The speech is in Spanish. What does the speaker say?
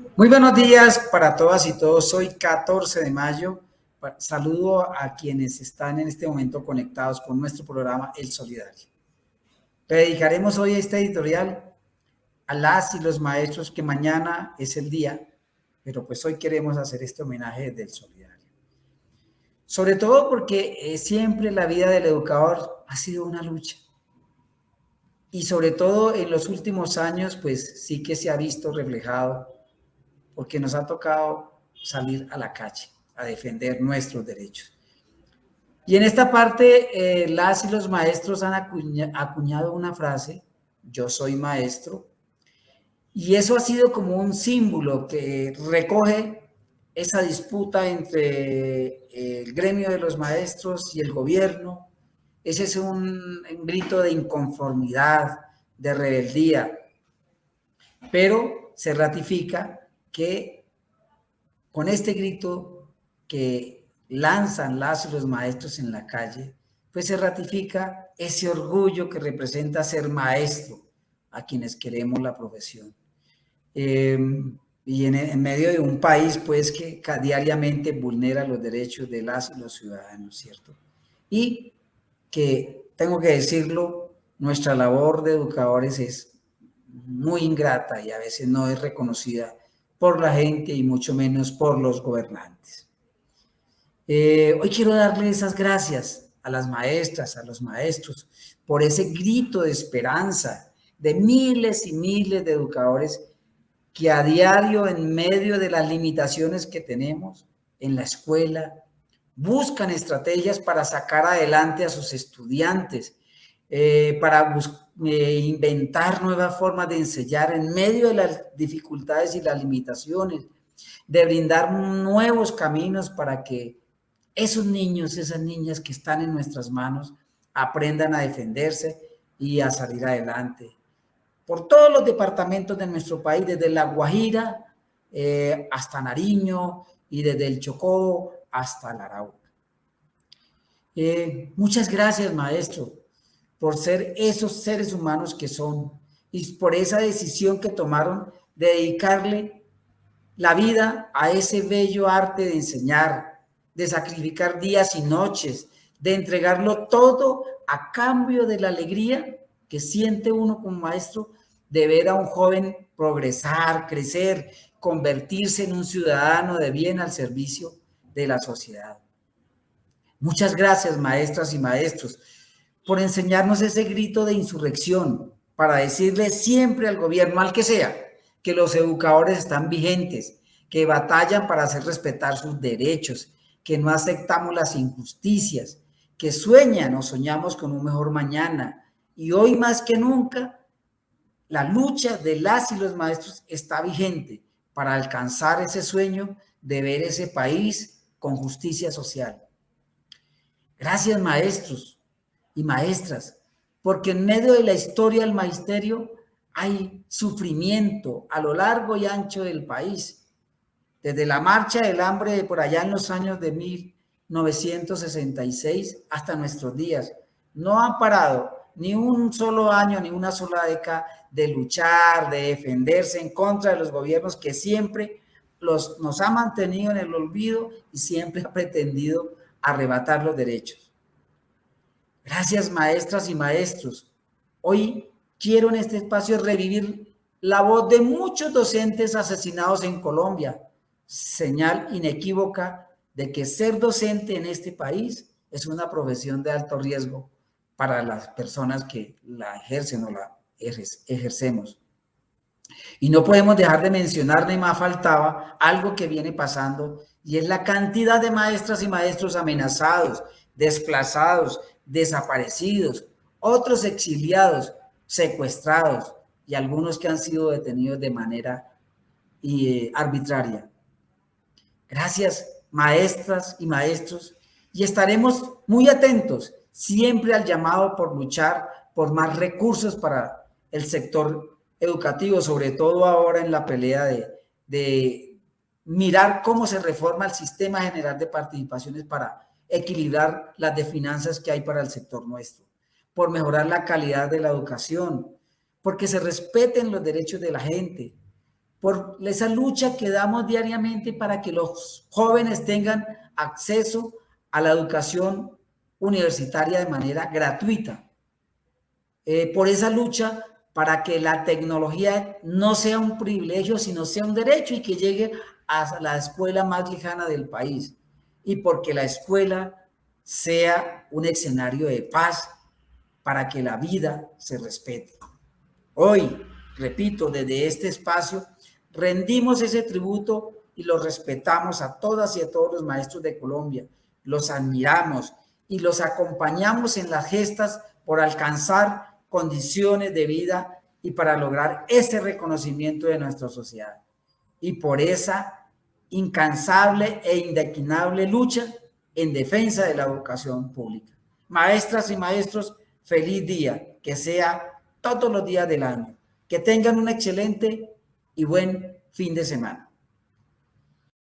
Muy buenos días para todas y todos. Hoy 14 de mayo. Saludo a quienes están en este momento conectados con nuestro programa El Solidario. dedicaremos hoy este editorial a las y los maestros que mañana es el día, pero pues hoy queremos hacer este homenaje del Solidario. Sobre todo porque eh, siempre la vida del educador ha sido una lucha. Y sobre todo en los últimos años, pues sí que se ha visto reflejado porque nos ha tocado salir a la calle a defender nuestros derechos. Y en esta parte, eh, las y los maestros han acuñado una frase, yo soy maestro, y eso ha sido como un símbolo que recoge esa disputa entre el gremio de los maestros y el gobierno. Ese es un, un grito de inconformidad, de rebeldía, pero se ratifica que con este grito que lanzan las los maestros en la calle, pues se ratifica ese orgullo que representa ser maestro a quienes queremos la profesión. Em, y en, medio de un país, pues, que diariamente vulnera los derechos de las y los ciudadanos, ¿cierto? Y que, tengo que decirlo, nuestra labor de educadores es muy ingrata y a veces no es reconocida por la gente y mucho menos por los gobernantes. Eh, hoy quiero darle esas gracias a las maestras, a los maestros, por ese grito de esperanza de miles y miles de educadores que a diario, en medio de las limitaciones que tenemos en la escuela, buscan estrategias para sacar adelante a sus estudiantes, eh, para eh, inventar nuevas formas de enseñar en medio de las dificultades y las limitaciones, de brindar nuevos caminos para que esos niños, esas niñas que están en nuestras manos, aprendan a defenderse y a salir adelante. Por todos los departamentos de nuestro país, desde La Guajira eh, hasta Nariño y desde el Chocó hasta la Arauca. muchas gracias, maestro por ser esos seres humanos que son y por esa decisión que tomaron de dedicarle la vida a ese bello arte de enseñar, de sacrificar días y noches, de entregarlo todo a cambio de la alegría que siente uno como maestro de ver a un joven progresar, crecer, convertirse en un ciudadano de bien al servicio de la sociedad. Muchas gracias, maestras y maestros por enseñarnos ese grito de insurrección, para decirle siempre al gobierno, al que sea, que los educadores están vigentes, que batallan para hacer respetar sus derechos, que no aceptamos las injusticias, que sueñan o soñamos con un mejor mañana. Y hoy más que nunca, la lucha de las y los maestros está vigente para alcanzar ese sueño de ver ese país con justicia social. Gracias maestros, y maestras, porque en medio de la historia del magisterio hay sufrimiento a lo largo y ancho del país. Desde la marcha del hambre por allá en los años de 1966 hasta nuestros días, no ha parado ni un solo año, ni una sola década de luchar, de defenderse en contra de los gobiernos que siempre los, nos ha mantenido en el olvido y siempre ha pretendido arrebatar los derechos. Gracias maestras y maestros. Hoy quiero en este espacio revivir la voz de muchos docentes asesinados en Colombia, señal inequívoca de que ser docente en este país es una profesión de alto riesgo para las personas que la ejercen o la ejercemos. Y no podemos dejar de mencionar, ni más faltaba, algo que viene pasando, y es la cantidad de maestras y maestros amenazados, desplazados, desaparecidos, otros exiliados, secuestrados y algunos que han sido detenidos de manera eh, arbitraria. Gracias, maestras y maestros, y estaremos muy atentos siempre al llamado por luchar por más recursos para el sector educativo, sobre todo ahora en la pelea de, de mirar cómo se reforma el sistema general de participaciones para equilibrar las de finanzas que hay para el sector nuestro, por mejorar la calidad de la educación, porque se respeten los derechos de la gente, por esa lucha que damos diariamente para que los jóvenes tengan acceso a la educación universitaria de manera gratuita, eh, por esa lucha para que la tecnología no sea un privilegio, sino sea un derecho y que llegue a la escuela más lejana del país. Y porque la escuela sea un escenario de paz para que la vida se respete. Hoy, repito, desde este espacio, rendimos ese tributo y lo respetamos a todas y a todos los maestros de Colombia. Los admiramos y los acompañamos en las gestas por alcanzar condiciones de vida y para lograr ese reconocimiento de nuestra sociedad. Y por esa incansable e indeclinable lucha en defensa de la educación pública. Maestras y maestros, feliz día, que sea todos los días del año. Que tengan un excelente y buen fin de semana.